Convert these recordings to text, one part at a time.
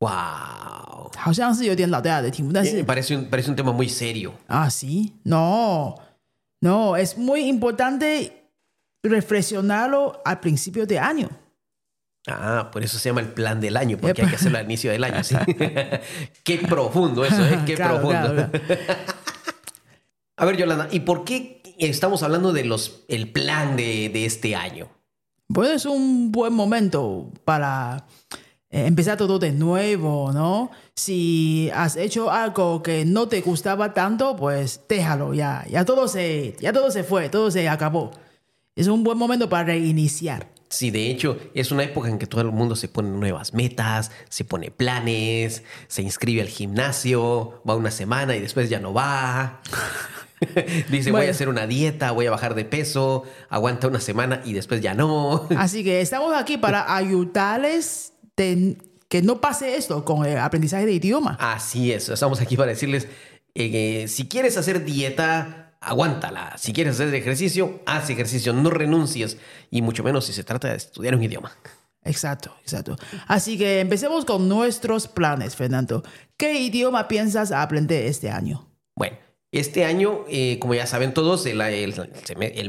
Wow. parece parece un tema muy serio. Ah, sí. No, no, es muy importante reflexionarlo al principio de año. Ah, por eso se llama el plan del año, porque hay que hacerlo al inicio del año. ¿sí? qué profundo eso, ¿eh? Qué profundo. A ver, Yolanda, ¿y por qué estamos hablando de los el plan de, de este año? Pues es un buen momento para eh, empezar todo de nuevo, ¿no? Si has hecho algo que no te gustaba tanto, pues déjalo ya, ya todo se, ya todo se fue, todo se acabó. Es un buen momento para reiniciar. Sí, de hecho, es una época en que todo el mundo se pone nuevas metas, se pone planes, se inscribe al gimnasio, va una semana y después ya no va. Dice, voy a hacer una dieta, voy a bajar de peso, aguanta una semana y después ya no. Así que estamos aquí para ayudarles que no pase esto con el aprendizaje de idioma. Así es, estamos aquí para decirles, eh, si quieres hacer dieta, aguántala. Si quieres hacer ejercicio, haz ejercicio, no renuncies, y mucho menos si se trata de estudiar un idioma. Exacto, exacto. Así que empecemos con nuestros planes, Fernando. ¿Qué idioma piensas aprender este año? Bueno, este año, eh, como ya saben todos, el,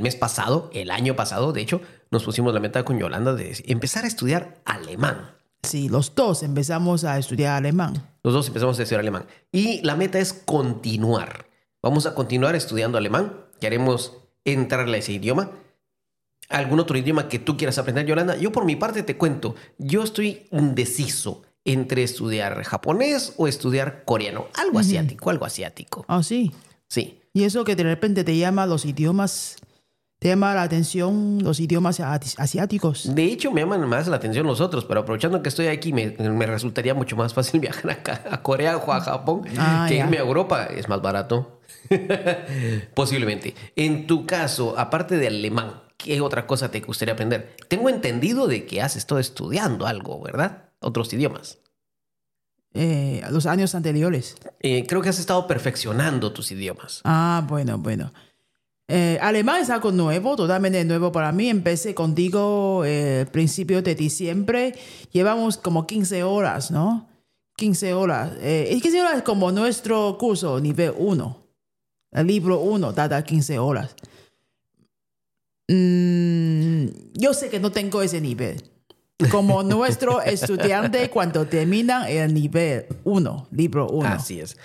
mes pasado, el año pasado, de hecho, nos pusimos la meta con Yolanda de empezar a estudiar alemán. Sí, los dos empezamos a estudiar alemán. Los dos empezamos a estudiar alemán. Y la meta es continuar. Vamos a continuar estudiando alemán. Queremos entrarle a ese idioma. ¿Algún otro idioma que tú quieras aprender, Yolanda? Yo por mi parte te cuento, yo estoy indeciso entre estudiar japonés o estudiar coreano. Algo asiático, algo asiático. Ah, sí. Sí. Y eso que de repente te llama los idiomas tema la atención los idiomas asiáticos. De hecho, me llaman más la atención los otros, pero aprovechando que estoy aquí, me, resultaría mucho más fácil viajar acá, a Corea o a Japón ah, que irme a Europa. Es más barato. Posiblemente. En tu caso, aparte de alemán, ¿qué otra cosa te gustaría aprender? Tengo entendido de que has estado estudiando algo, ¿verdad? Otros idiomas. Eh, los años anteriores. Eh, creo que has estado perfeccionando tus idiomas. Ah, bueno, bueno. Eh, además es algo nuevo, totalmente nuevo para mí. Empecé contigo eh, principios de diciembre. Llevamos como 15 horas, ¿no? 15 horas. Eh, 15 horas es como nuestro curso nivel 1. El libro 1 data 15 horas. Mm, yo sé que no tengo ese nivel. Como nuestro estudiante cuando termina el nivel 1, libro 1. Así es.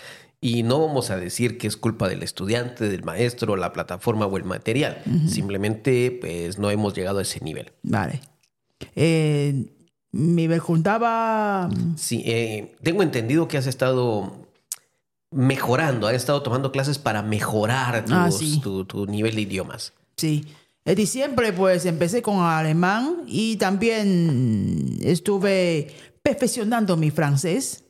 Y no vamos a decir que es culpa del estudiante, del maestro, la plataforma o el material. Simplemente, pues no hemos llegado a ese nivel. Vale. Eh, me preguntaba... Sí, eh, tengo entendido que has estado mejorando, has estado tomando clases para mejorar ah, tu, nivel de idiomas. Sí. En diciembre, pues empecé con alemán y también estuve perfeccionando mi francés.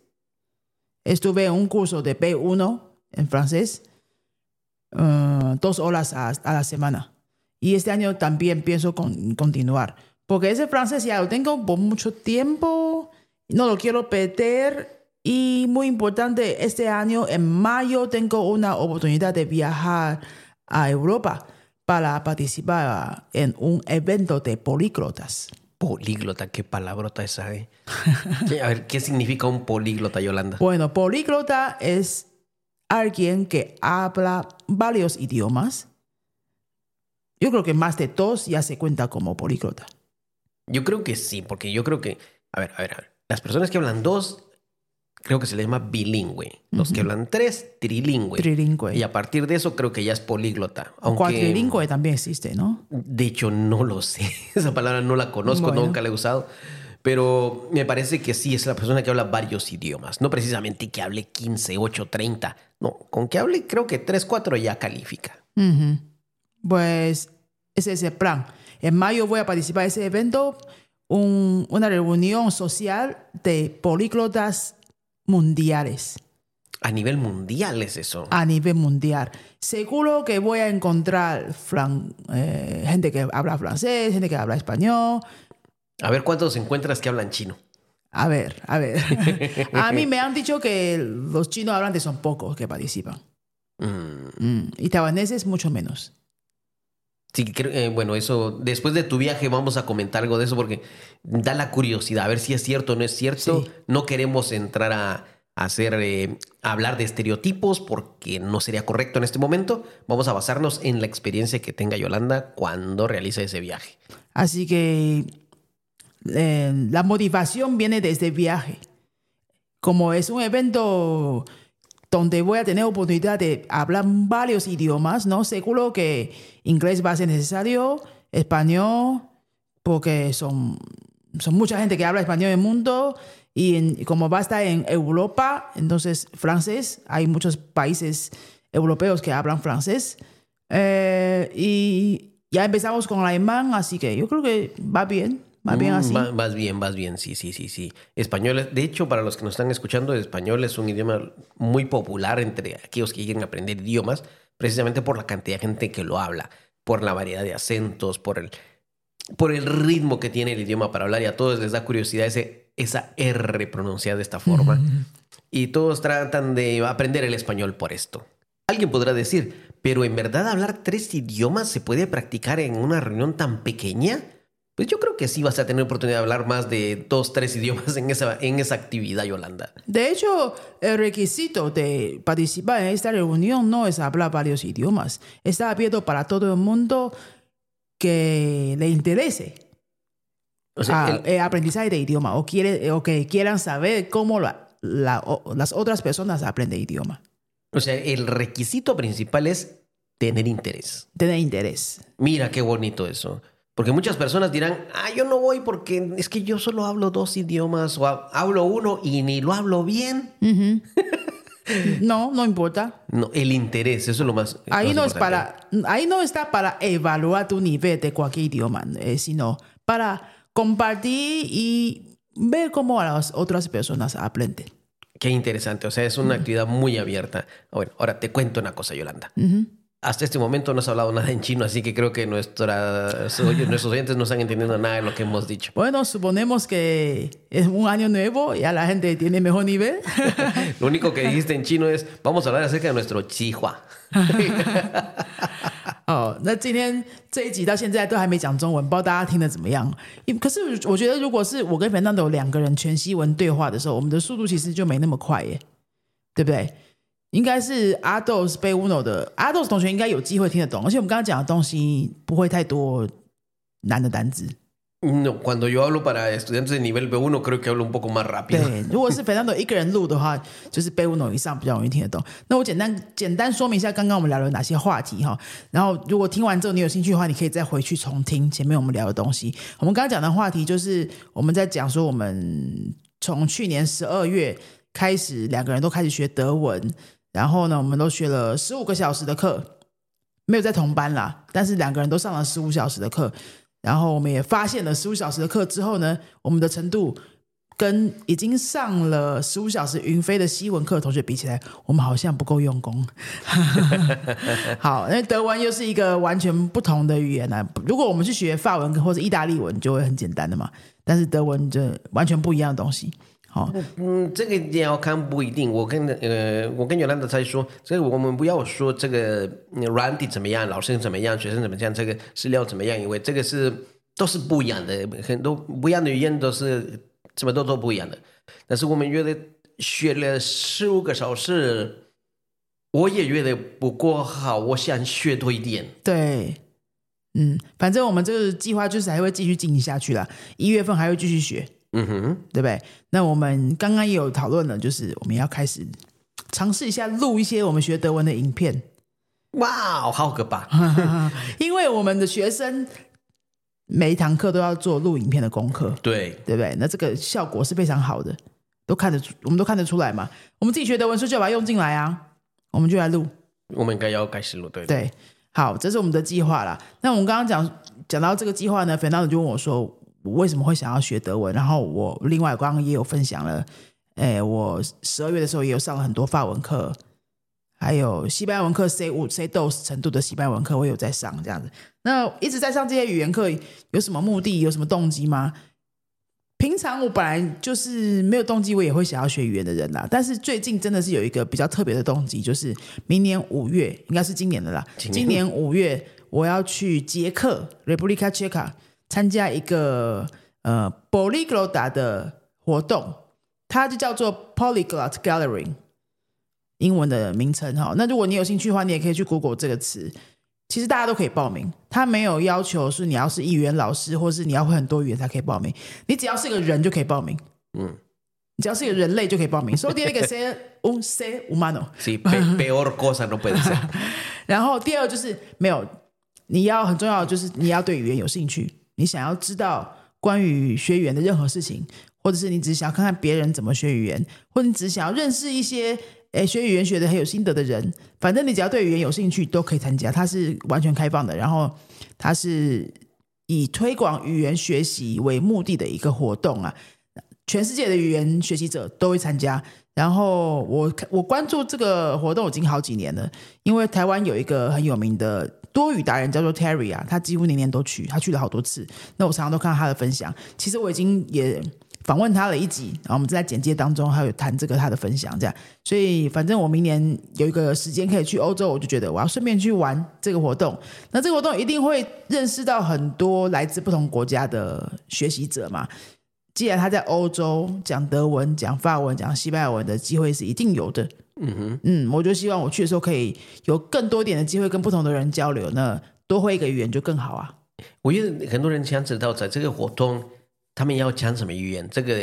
Estuve en un curso de B1 en francés, eh, dos horas a, la semana. Y este año también pienso continuar, porque ese francés ya lo tengo por mucho tiempo, no lo quiero perder. Y muy importante, este año en mayo tengo una oportunidad de viajar a Europa para participar en un evento de políglotas políglota, qué palabrota esa, eh. A ver, ¿qué significa un políglota, Yolanda? Bueno, políglota es alguien que habla varios idiomas. Yo creo que más de dos ya se cuenta como políglota. Yo creo que sí, porque yo creo que, a ver, a ver, a ver. Las personas que hablan dos creo que se le llama bilingüe. Los que hablan tres, trilingüe. Trilingüe. Y a partir de eso creo que ya es políglota. O también existe, ¿no? De hecho, no lo sé. Esa palabra no la conozco, nunca la he usado. Pero me parece que sí, es la persona que habla varios idiomas. No precisamente que hable 15, 8, 30. No, con que hable creo que 3, 4 ya califica. Pues ese es el plan. En mayo voy a participar en ese evento, una reunión social de políglotas mundiales. A nivel mundial es eso. A nivel mundial. Seguro que voy a encontrar eh, gente que habla francés, gente que habla español. A ver cuántos encuentras que hablan chino. A ver, a ver. a mí me han dicho que los chinos hablantes son pocos que participan. Mm. Mm. Y tabaneses mucho menos. Sí, eh, bueno, eso, después de tu viaje vamos a comentar algo de eso porque da la curiosidad, a ver si es cierto o no es cierto. No queremos entrar a, hacer, eh, hablar de estereotipos porque no sería correcto en este momento. Vamos a basarnos en la experiencia que tenga Yolanda cuando realice ese viaje. Así que eh, la motivación viene desde el viaje. Como es un evento donde voy a tener oportunidad de hablar varios idiomas, ¿no? Seguro que inglés va a ser necesario, español, porque son, son mucha gente que habla español en el mundo y como va a estar en Europa, entonces francés, hay muchos países europeos que hablan francés. Eh, y ya empezamos con alemán, así que yo creo que va bien. Mm, más bien más bien, vas bien, sí, sí, sí, sí. Español, de hecho, para los que nos están escuchando, español es un idioma muy popular entre aquellos que quieren aprender idiomas, precisamente por la cantidad de gente que lo habla, por la variedad de acentos, por el, por el ritmo que tiene el idioma para hablar y a todos les da curiosidad ese, esa R pronunciada de esta forma. Y todos tratan de aprender el español por esto. Alguien podrá decir, pero en verdad hablar tres idiomas se puede practicar en una reunión tan pequeña. Pues yo creo que sí vas a tener oportunidad de hablar más de dos, tres idiomas en esa, en esa actividad, Yolanda. De hecho, el requisito de participar en esta reunión no es hablar varios idiomas. Está abierto para todo el mundo que le interese sea, ah, el, eh, aprendizaje de idioma o, quiere, o que quieran saber cómo las otras personas aprenden idioma. O sea, el requisito principal es tener interés. Tener interés. Mira qué bonito eso. Porque muchas personas dirán, ah, yo no voy porque es que yo solo hablo dos idiomas o hablo uno y ni lo hablo bien. no, no importa. No, el interés, eso es lo más. Ahí no es para, ahí no está para evaluar tu nivel de cualquier idioma, eh, sino para compartir y ver cómo las otras personas aprenden. Qué interesante, o sea, es una actividad muy abierta. Bueno, ahora te cuento una cosa, Yolanda. Hasta este momento no has hablado nada en chino, así que creo que nuestros oyentes no están entendiendo nada de lo que hemos dicho. Bueno, suponemos que es un año nuevo, y a la gente tiene mejor nivel. lo único que dijiste en chino es, vamos a hablar acerca de nuestro chihua. 哦，那今天这一集到现在都还没讲中文，不知道大家听的怎么样？可是我觉得，如果是我跟 Fernando 应该是阿豆是被 u n o 的阿豆同学，应该有机会听得懂，而且我们刚刚讲的东西不会太多难的单词。cuando yo hablo para estudiantes de nivel B creo que hablo un poco más rápido。对，如果是非常多一个人录的话，就是 b u n 以上比较容易听得懂。那我简单简单说明一下刚刚我们聊了哪些话题哈，然后如果听完之后你有兴趣的话，你可以再回去重听前面我们聊的东西。我们刚刚讲的话题就是我们在讲说我们从去年十二月开始，两个人都开始学德文。然后呢，我们都学了十五个小时的课，没有在同班啦。但是两个人都上了十五小时的课，然后我们也发现了十五小时的课之后呢，我们的程度跟已经上了十五小时云飞的西文课同学比起来，我们好像不够用功。好，那德文又是一个完全不同的语言呢。如果我们去学法文或者意大利文，就会很简单的嘛。但是德文就完全不一样的东西。好，嗯，这个也要看，不一定。我跟呃，我跟原来的老说，所以我们不要说这个软的怎么样，老师怎么样，学生怎么样，这个资料怎么样，因为这个是都是不一样的，很多不一样的语言都是什么都都不一样的。但是我们约的学了十五个小时，我也觉得不过好，我想学多一点。对，嗯，反正我们这个计划就是还会继续进行下去了，一月份还会继续学。嗯哼，对不对？那我们刚刚也有讨论了，就是我们要开始尝试一下录一些我们学德文的影片。哇，好个吧！因为我们的学生每一堂课都要做录影片的功课，对，对不对？那这个效果是非常好的，都看得出，我们都看得出来嘛。我们自己学德文，就就把用进来啊，我们就来录。我们应该要开始录，对对。好，这是我们的计划了。那我们刚刚讲讲到这个计划呢，肥娜就问我说。我为什么会想要学德文？然后我另外刚刚也有分享了，哎，我十二月的时候也有上了很多法文课，还有西班牙文课，C 五 C dos 程度的西班牙文课我有在上这样子。那一直在上这些语言课，有什么目的？有什么动机吗？平常我本来就是没有动机，我也会想要学语言的人啦。但是最近真的是有一个比较特别的动机，就是明年五月应该是今年的啦，今年五月我要去捷克，Republika c e 参加一个呃 polyglot 的活动，它就叫做 polyglot g a l l e r y 英文的名称哈。那如果你有兴趣的话，你也可以去 Google 这个词。其实大家都可以报名，它没有要求说你要是语言老师，或是你要会很多语言才可以报名。你只要是个人就可以报名，嗯，你只要是个人类就可以报名。所以第一个说，un ser humano，p e o r cosa no p e s r 然后第二就是没有，你要很重要的就是你要对语言有兴趣。你想要知道关于学语言的任何事情，或者是你只是想要看看别人怎么学语言，或你只是想要认识一些诶学语言学的很有心得的人，反正你只要对语言有兴趣都可以参加，它是完全开放的，然后它是以推广语言学习为目的的一个活动啊，全世界的语言学习者都会参加。然后我我关注这个活动已经好几年了，因为台湾有一个很有名的多语达人叫做 Terry 啊，他几乎年年都去，他去了好多次。那我常常都看到他的分享。其实我已经也访问他了一集，然后我们在简介当中还有谈这个他的分享，这样。所以反正我明年有一个时间可以去欧洲，我就觉得我要顺便去玩这个活动。那这个活动一定会认识到很多来自不同国家的学习者嘛。既然他在欧洲讲德文、讲法文、讲西班牙文的机会是一定有的，嗯哼，嗯，我就希望我去的时候可以有更多点的机会跟不同的人交流，那多会一个语言就更好啊。我觉得很多人想知道在这个活动他们要讲什么语言，这个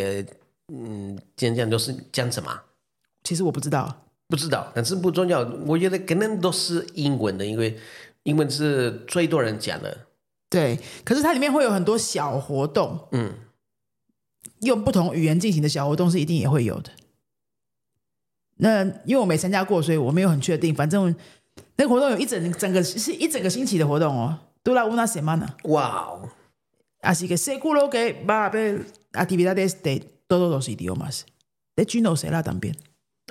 嗯，今天讲都是讲什么？其实我不知道，不知道，但是不重要。我觉得可能都是英文的，因为英文是最多人讲的。对，可是它里面会有很多小活动，嗯。用不同语言进行的小活动是一定也会有的。那因为我没参加过，所以我没有很确定。反正那个活动有一整整个是一整个星期的活动哦。拉乌纳哇哦，啊，是一个塞古罗给巴贝阿提维达德斯得多多多西迪奥马斯。那军头谁在当兵？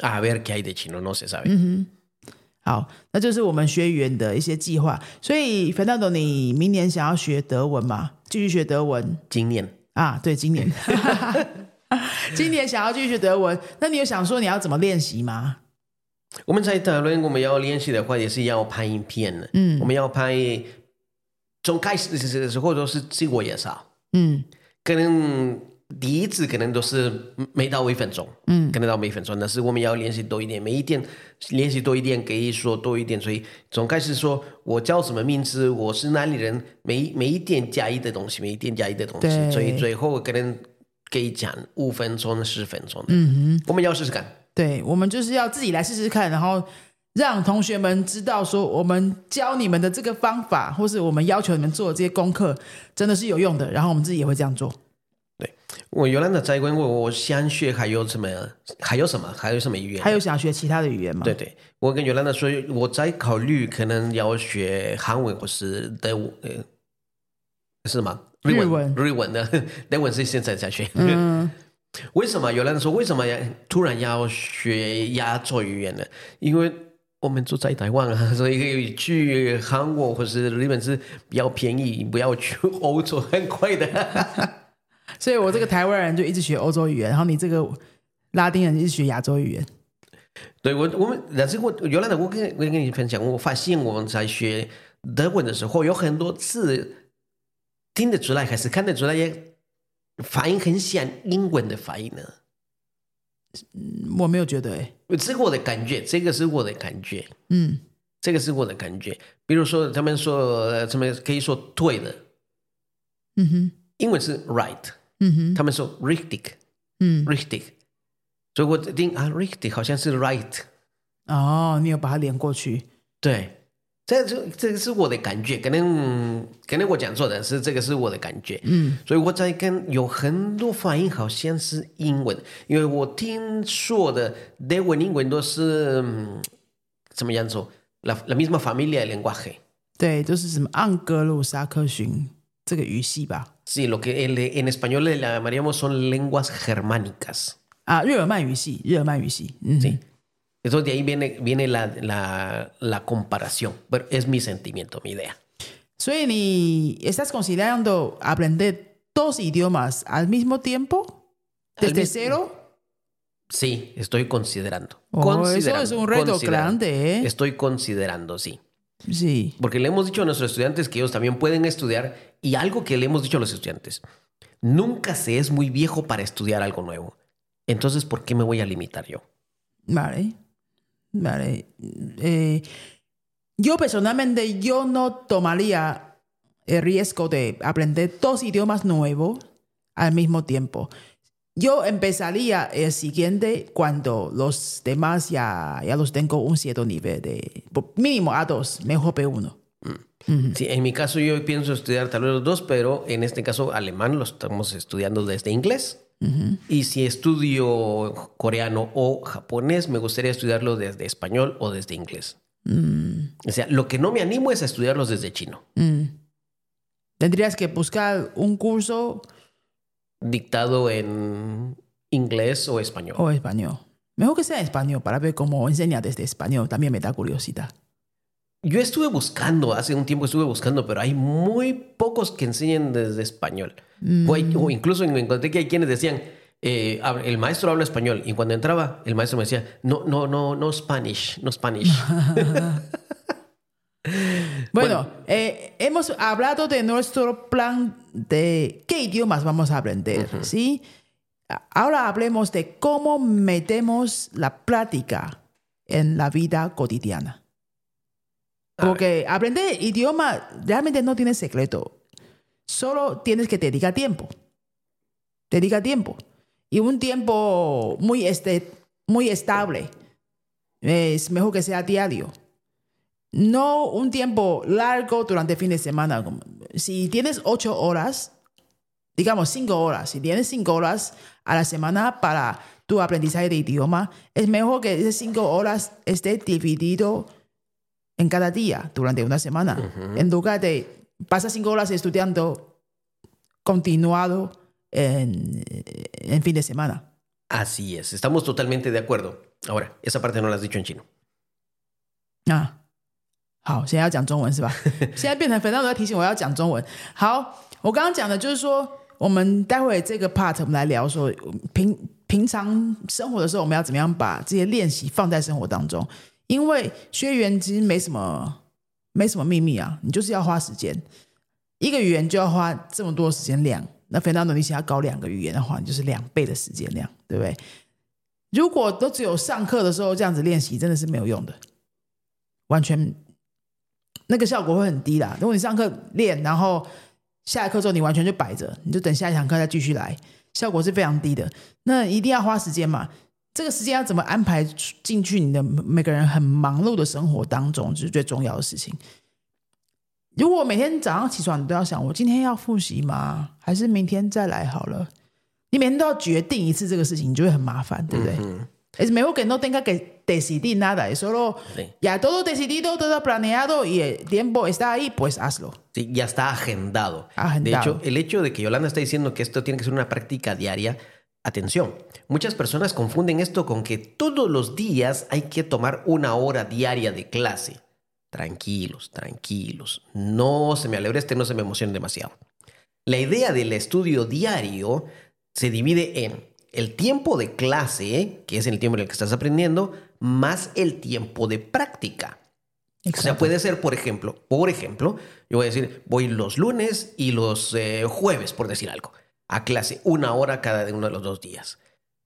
啊，别看这些人都不傻。嗯哼，好，那就是我们学语言的一些计划。所以，Fernando，你明年想要学德文吗？继续学德文，今年。啊，对，今年，今年想要继续德文，那你有想说你要怎么练习吗？我们在德文我们要练习的话，也是一拍影片的，嗯，我们要拍从开始的时候，或者是自我介绍，嗯，可能第一次可能都是没到五分钟，嗯，可能到没一分钟，但是我们要练习多一点，每一天练习多一点，可以说多一点，所以总开始说我叫什么名字，我是哪里人，每每一点加一的东西，每一点加一的东西，所以最后可能可以讲五分钟、十分钟嗯哼，我们要试试看。对，我们就是要自己来试试看，然后让同学们知道说，我们教你们的这个方法，或是我们要求你们做的这些功课，真的是有用的。然后我们自己也会这样做。对我原来的在宾问我想学还有什么？还有什么？还有什么语言？还有想学其他的语言吗？对对，我跟原来的说我在考虑可能要学韩文或是德呃是吗？日文日文的 德文是现在在学。嗯，为什么原来说为什么突然要学亚洲语言呢？因为我们住在台湾啊，所以去韩国或是日本是比较便宜，不要去欧洲很贵的。所以，我这个台湾人就一直学欧洲语言，然后你这个拉丁人一直学亚洲语言。对我，我们但次我原来的我跟我跟你分享，我发现我们在学德文的时候，有很多次听得出来，还是看得出来，也发音很像英文的发音呢。嗯，我没有觉得，这个我的感觉，这个是我的感觉，嗯，这个是我的感觉。比如说，他们说什么可以说对的，嗯哼，英文是 right。哼，他们说 “rictic”，嗯，“rictic”，所以我听啊，“rictic” 好像是 “right”。哦，你有把它连过去？对，这这这个是我的感觉，可能可能我讲错的是这个是我的感觉。嗯，所以我在跟有很多反应，好像是英文，因为我听说的德文、英文都是怎么样子？“la la misma familia lenguaje”，对，就是什么盎格鲁撒克逊。Sí, lo que en español le llamaríamos son lenguas germánicas. Ah, yo Sí. Entonces de ahí viene, la, comparación. Pero es mi sentimiento, mi idea. y estás considerando aprender dos idiomas al mismo tiempo desde cero. Sí, estoy considerando. Oh, eso es un reto grande. ¿eh? Estoy considerando, sí. Sí. Porque le hemos dicho a nuestros estudiantes que ellos también pueden estudiar y algo que le hemos dicho a los estudiantes, nunca se es muy viejo para estudiar algo nuevo. Entonces, ¿por qué me voy a limitar yo? Vale, vale. Eh, yo personalmente, yo no tomaría el riesgo de aprender dos idiomas nuevos al mismo tiempo. Yo empezaría el siguiente cuando los demás ya, ya los tengo un cierto nivel de mínimo A2, mejor P1 en mi caso yo pienso estudiar tal vez los dos, pero en este caso alemán lo estamos estudiando desde inglés. Y si estudio coreano o japonés, me gustaría estudiarlo desde español o desde inglés. Mm. O sea, lo que no me animo es a estudiarlos desde chino. Mm. Tendrías que buscar un curso dictado en inglés o español. O español. Mejor que sea español para ver cómo enseña desde español. También me da curiosidad. Yo estuve buscando, hace un tiempo estuve buscando, pero hay muy pocos que enseñen desde español. O, mm. incluso encontré que hay quienes decían, eh, el maestro habla español. Y cuando entraba, el maestro me decía, no, no, no, no Spanish, no Spanish. bueno, eh, hemos hablado de nuestro plan de qué idiomas vamos a aprender, ¿sí? Ahora hablemos de cómo metemos la práctica en la vida cotidiana. Porque aprender idioma realmente no tiene secreto. Solo tienes que dedicar tiempo. diga tiempo. Y un tiempo muy, este, muy estable. Es mejor que sea diario. No un tiempo largo durante el fin de semana. Si tienes ocho horas, digamos cinco horas, si tienes cinco horas a la semana para tu aprendizaje de idioma, es mejor que esas cinco horas esté dividido en cada día durante una semana, uh -huh. en lugar de pasar cinco horas estudiando continuado en, en fin de semana. Así es, estamos totalmente de acuerdo. Ahora, esa parte no la has dicho en chino. Ah. 好，现在要讲中文是吧？现在变成 part 我们来聊说，平平常生活的时候，我们要怎么样把这些练习放在生活当中。因为学语言其实没什么，没什么秘密啊，你就是要花时间，一个语言就要花这么多时间量。那非常努力想要搞两个语言的话，你就是两倍的时间量，对不对？如果都只有上课的时候这样子练习，真的是没有用的，完全那个效果会很低的。如果你上课练，然后下一课之后你完全就摆着，你就等下一堂课再继续来，效果是非常低的。那一定要花时间嘛。这个时间要怎么安排进去你的每个人很忙碌的生活当中，这是最重要的事情。如果每天早上起床你都要想，我今天要复习吗？还是明天再来好了？你每天都要决定一次这个事情，你就会很麻烦，对不对？Es muy importante que decidida eso lo ya todo decidido, todo planeado y el tiempo está ahí, pues hazlo. Ya está agendado. De hecho, el hecho de que Yolanda está diciendo que esto tiene que ser una práctica diaria. Atención, muchas personas confunden esto con que todos los días hay que tomar una hora diaria de clase. Tranquilos, tranquilos, no se me alegre este, no se me emocione demasiado. La idea del estudio diario se divide en el tiempo de clase, que es el tiempo en el que estás aprendiendo, más el tiempo de práctica. O sea, puede ser, por ejemplo, por ejemplo, yo voy a decir, voy los lunes y los eh, jueves, por decir algo a clase una hora cada uno de los dos días.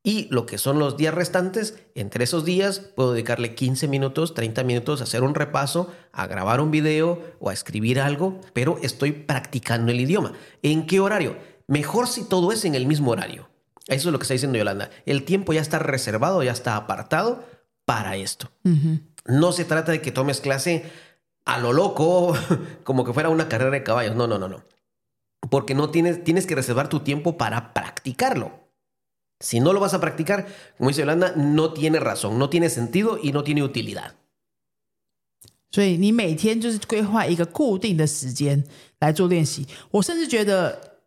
Y lo que son los días restantes, entre esos días puedo dedicarle 15 minutos, 30 minutos a hacer un repaso, a grabar un video o a escribir algo, pero estoy practicando el idioma. ¿En qué horario? Mejor si todo es en el mismo horario. Eso es lo que está diciendo Yolanda. El tiempo ya está reservado, ya está apartado para esto. No se trata de que tomes clase a lo loco, como que fuera una carrera de caballos. No, no, no, no porque no tienes, tienes que reservar tu tiempo para practicarlo. Si no lo vas a practicar, como dice Yolanda, no tiene razón, no tiene sentido y no tiene utilidad. 所以你每天就是规划一个固定的时间来做练习。我甚至觉得，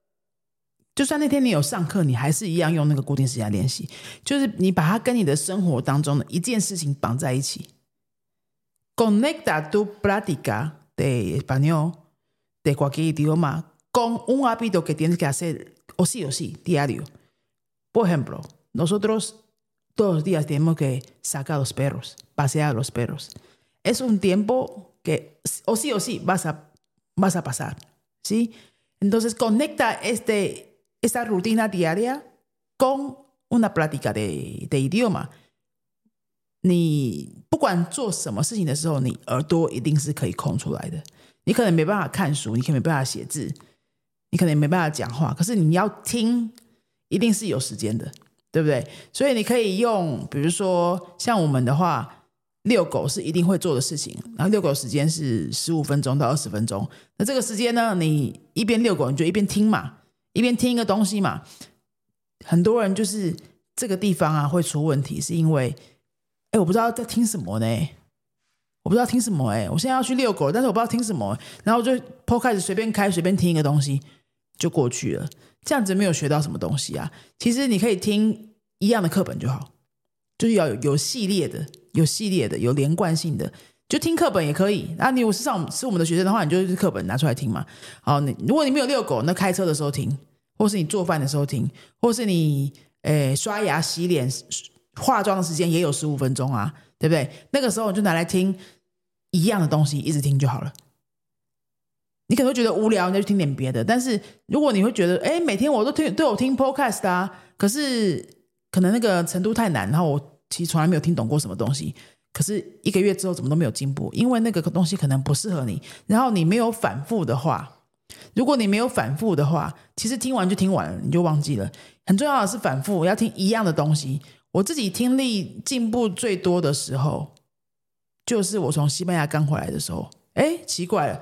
就算那天你有上课，你还是一样用那个固定时间练习。就是你把它跟你的生活当中的一件事情绑在一起。Conecta tu práctica de español de cualquier idioma con un hábito que tienes que hacer, o sí o sí, diario. Por ejemplo, nosotros todos los días tenemos que sacar los perros, pasear a los perros. Es un tiempo que, o sí o sí, vas a, vas a pasar, ¿sí? Entonces, conecta este, esta rutina diaria con una plática de, idioma. 你可能没办法讲话，可是你要听，一定是有时间的，对不对？所以你可以用，比如说像我们的话，遛狗是一定会做的事情。然后遛狗时间是十五分钟到二十分钟。那这个时间呢，你一边遛狗你就一边听嘛，一边听一个东西嘛。很多人就是这个地方啊会出问题，是因为，哎，我不知道在听什么呢？我不知道听什么？哎，我现在要去遛狗，但是我不知道听什么，然后就 p 开始随便开随便听一个东西。就过去了，这样子没有学到什么东西啊。其实你可以听一样的课本就好，就是要有有系列的、有系列的、有连贯性的，就听课本也可以。那你我是上是我们的学生的话，你就课本拿出来听嘛。好，如果你没有遛狗，那开车的时候听，或是你做饭的时候听，或是你诶刷牙、洗脸、化妆的时间也有十五分钟啊，对不对？那个时候你就拿来听一样的东西，一直听就好了。你可能会觉得无聊，你再去听点别的。但是如果你会觉得，哎，每天我都听，都有听 podcast 啊。可是可能那个程度太难，然后我其实从来没有听懂过什么东西。可是一个月之后怎么都没有进步，因为那个东西可能不适合你。然后你没有反复的话，如果你没有反复的话，其实听完就听完了，你就忘记了。很重要的是反复要听一样的东西。我自己听力进步最多的时候，就是我从西班牙刚回来的时候。哎，奇怪了。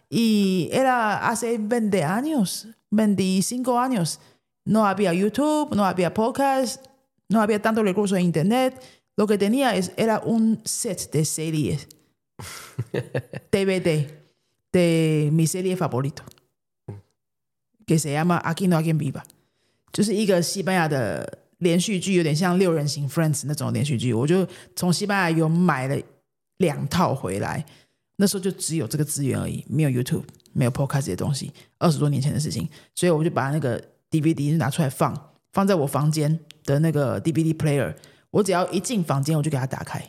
Y era hace 20 años, 25 años. No había YouTube, no había podcast, no había tanto recurso de Internet. Lo que tenía es, era un set de series. DVD de mi serie favorito que se llama Aquí no hay quien viva. 就是一个西班牙的连续剧，有点像六人行 Friends 那种连续剧。我就从西班牙有买了两套回来。那时候就只有这个资源而已，没有 YouTube，没有 Podcast 这些东西，二十多年前的事情。所以我就把那个 DVD 拿出来放，放在我房间的那个 DVD player。我只要一进房间，我就给它打开，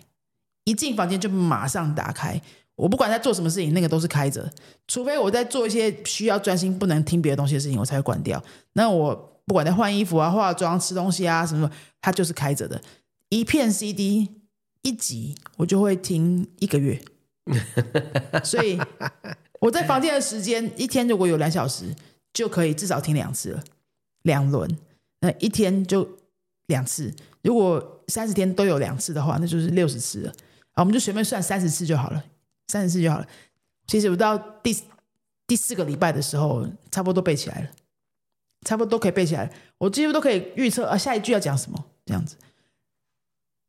一进房间就马上打开。我不管在做什么事情，那个都是开着，除非我在做一些需要专心不能听别的东西的事情，我才会关掉。那我不管在换衣服啊、化妆、吃东西啊什么什么，它就是开着的。一片 CD 一集，我就会听一个月。所以我在房间的时间一天如果有两小时，就可以至少听两次了，两轮。那一天就两次，如果三十天都有两次的话，那就是六十次了。啊，我们就随便算三十次就好了，三十次就好了。其实我到第第四个礼拜的时候，差不多都背起来了，差不多都可以背起来了。我几乎都可以预测啊，下一句要讲什么这样子。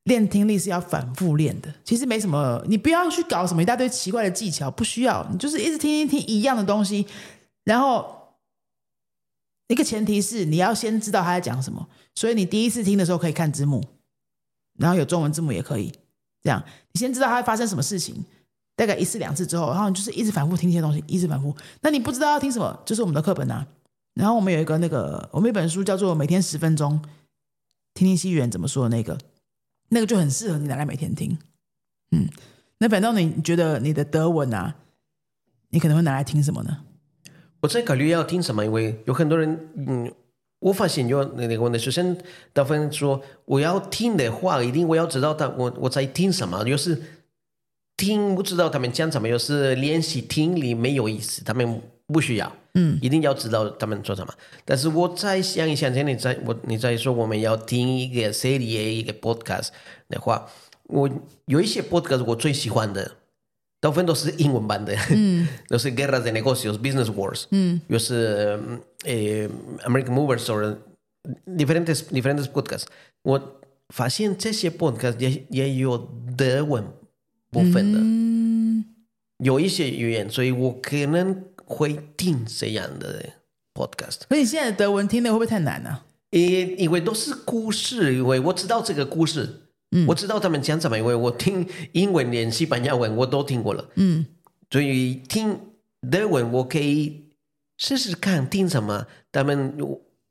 练听力是要反复练的，其实没什么，你不要去搞什么一大堆奇怪的技巧，不需要，你就是一直听一听一样的东西。然后一个前提是你要先知道他在讲什么，所以你第一次听的时候可以看字幕，然后有中文字幕也可以这样。你先知道它发生什么事情，大概一次两次之后，然后你就是一直反复听一些东西，一直反复。那你不知道要听什么，就是我们的课本啊。然后我们有一个那个，我们一本书叫做《每天十分钟听听西元怎么说》的那个。那个就很适合你拿来每天听，嗯，那反正你觉得你的德文啊，你可能会拿来听什么呢？我在考虑要听什么，因为有很多人，嗯，我发现有那个学生，部分说我要听的话，一定我要知道他我我在听什么，就是听不知道他们讲什么，就是练习听力没有意思，他们。不需要，嗯，一定要知道他们做什么。但是我再想一想，你在我你在说我们要听一个 CDA 一个 podcast 的话，我有一些 podcast 我最喜欢的，大部分都是英文版的，嗯，都是 Guerras de Negocios Business Wars，嗯，又是呃 American Movers or diferentes diferentes podcasts，我发现这些 podcast 也也有德文部分的，嗯、有一些语言，所以我可能。会听这样的 podcast，所以现在德文听的会不会太难呢？因因为都是故事，因为我知道这个故事，嗯，我知道他们讲什么，因为我听英文连西班牙文我都听过了，嗯，所以听德文我可以试试看听什么，他们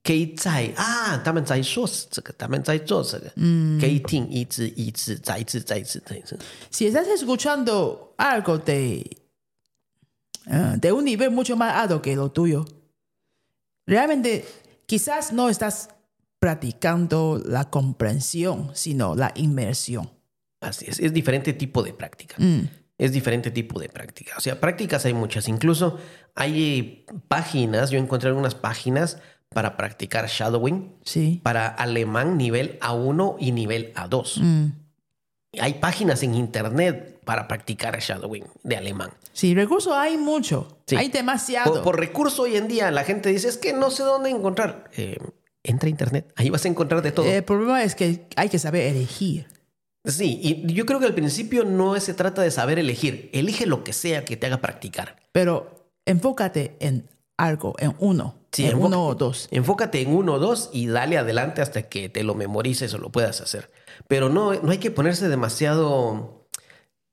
可以在啊，他们在说这个，他们在做这个，嗯，可以听一次一次再一次再一次，一次。现在才是 t á s escuchando algo de Ah, de un nivel mucho más alto que lo tuyo. Realmente, quizás no estás practicando la comprensión, sino la inmersión. Así es, es diferente tipo de práctica. Mm. Es diferente tipo de práctica. O sea, prácticas hay muchas. Incluso hay eh, páginas, yo encontré algunas páginas para practicar shadowing sí. para alemán nivel A1 y nivel A2. Mm. Hay páginas en internet para practicar shadowing de alemán. Sí, recursos hay mucho, hay demasiado. Por, recurso hoy en día la gente dice, es que no sé dónde encontrar. Eh, entra a internet, ahí vas a encontrar de todo. Eh, el problema es que hay que saber elegir. Sí, y yo creo que al principio no se trata de saber elegir, elige lo que sea que te haga practicar. Pero enfócate en algo, en uno. Sí, en uno o dos. Enfócate en uno o dos y dale adelante hasta que te lo memorices o lo puedas hacer. Pero no, no hay que ponerse demasiado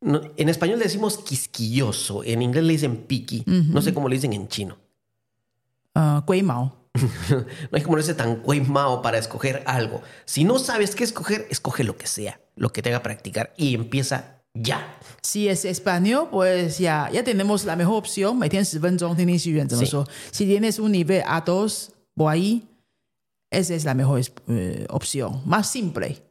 en español le decimos quisquilloso, en inglés le dicen piqui, no sé cómo le dicen en chino. Uh, no hay como ese tan mao para escoger algo. Si no sabes qué escoger, escoge lo que sea, lo que te haga practicar y empieza ya. Si es español, pues ya, ya tenemos la mejor opción, si tienes un nivel A2 voy ahí, esa es la mejor eh, opción, más simple.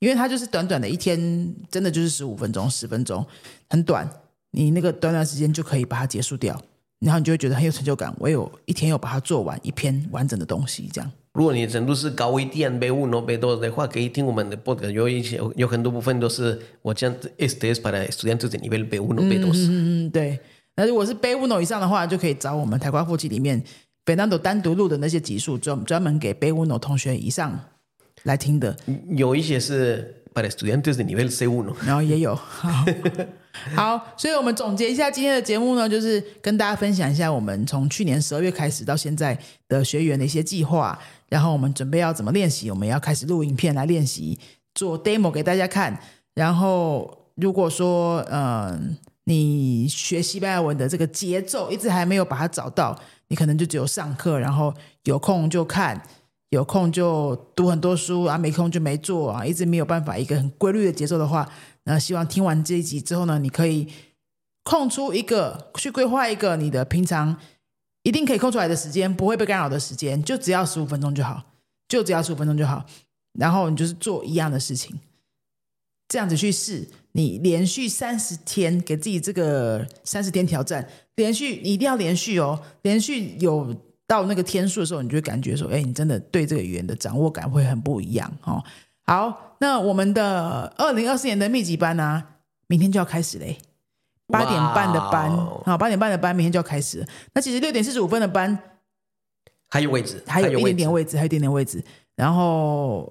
因为它就是短短的一天，真的就是十五分钟、十分钟，很短。你那个短短时间就可以把它结束掉，然后你就会觉得很有成就感。我有一天要把它做完一篇完整的东西，这样。如果你的程度是高一点，贝五诺贝多的话，可以听我们的播客，有一些有很多部分都是我这样 estas para estudiantes nivel 贝五诺贝多。嗯嗯嗯，对。那如果是贝五诺以上的话，就可以找我们台瓜副机里面 f n 贝纳多单独录的那些集数，专专门给贝五诺同学以上。来听的，有一些是 Para estudiantes de nivel C 然后也有，好，所以我们总结一下今天的节目呢，就是跟大家分享一下我们从去年十二月开始到现在的学员的一些计划，然后我们准备要怎么练习，我们要开始录影片来练习做 demo 给大家看，然后如果说嗯你学西班牙文的这个节奏一直还没有把它找到，你可能就只有上课，然后有空就看。有空就读很多书啊，没空就没做啊，一直没有办法一个很规律的节奏的话，那希望听完这一集之后呢，你可以空出一个去规划一个你的平常一定可以空出来的时间，不会被干扰的时间，就只要十五分钟就好，就只要十五分钟就好，然后你就是做一样的事情，这样子去试，你连续三十天给自己这个三十天挑战，连续你一定要连续哦，连续有。到那个天数的时候，你就感觉说，哎，你真的对这个语言的掌握感会很不一样哦。好，那我们的二零二四年的密集班呢，明天就要开始嘞，八点半的班啊，八点半的班明天就要开始。那其实六点四十五分的班还有位置，还有一点点位置，还有一点点位置。然后，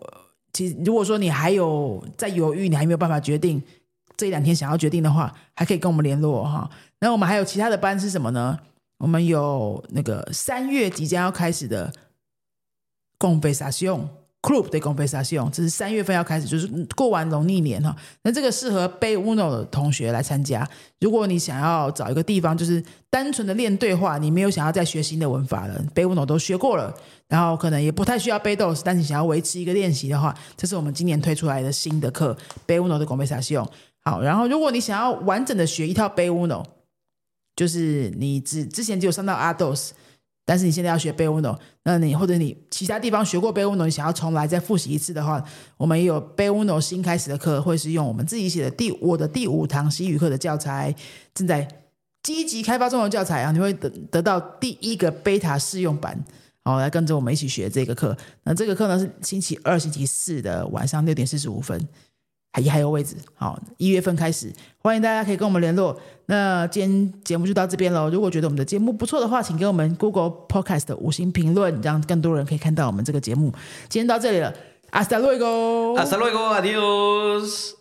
其实如果说你还有在犹豫，你还没有办法决定这两天想要决定的话，还可以跟我们联络哈。那我们还有其他的班是什么呢？我们有那个三月即将要开始的公费实习用，group 的公费实习用，只是三月份要开始，就是过完农历年哈。那这个适合背 uno 的同学来参加。如果你想要找一个地方，就是单纯的练对话，你没有想要再学新的文法了，背 uno 都学过了，然后可能也不太需要背 dos，但你想要维持一个练习的话，这是我们今年推出来的新的课，背 uno 的公费实习用。好，然后如果你想要完整的学一套背 uno。就是你之之前只有上到阿德斯，但是你现在要学贝乌诺，那你或者你其他地方学过贝乌诺，你想要重来再复习一次的话，我们也有贝乌诺新开始的课，会是用我们自己写的第我的第五堂西语课的教材，正在积极开发中文教材啊，你会得得到第一个贝塔试用版，好来跟着我们一起学这个课，那这个课呢是星期二、星期四的晚上六点四十五分。还还有位置，好，一月份开始，欢迎大家可以跟我们联络。那今天节目就到这边喽。如果觉得我们的节目不错的话，请给我们 Google Podcast 的五星评论，让更多人可以看到我们这个节目。今天到这里了，¡Así luego! ¡Así luego! ¡Adiós!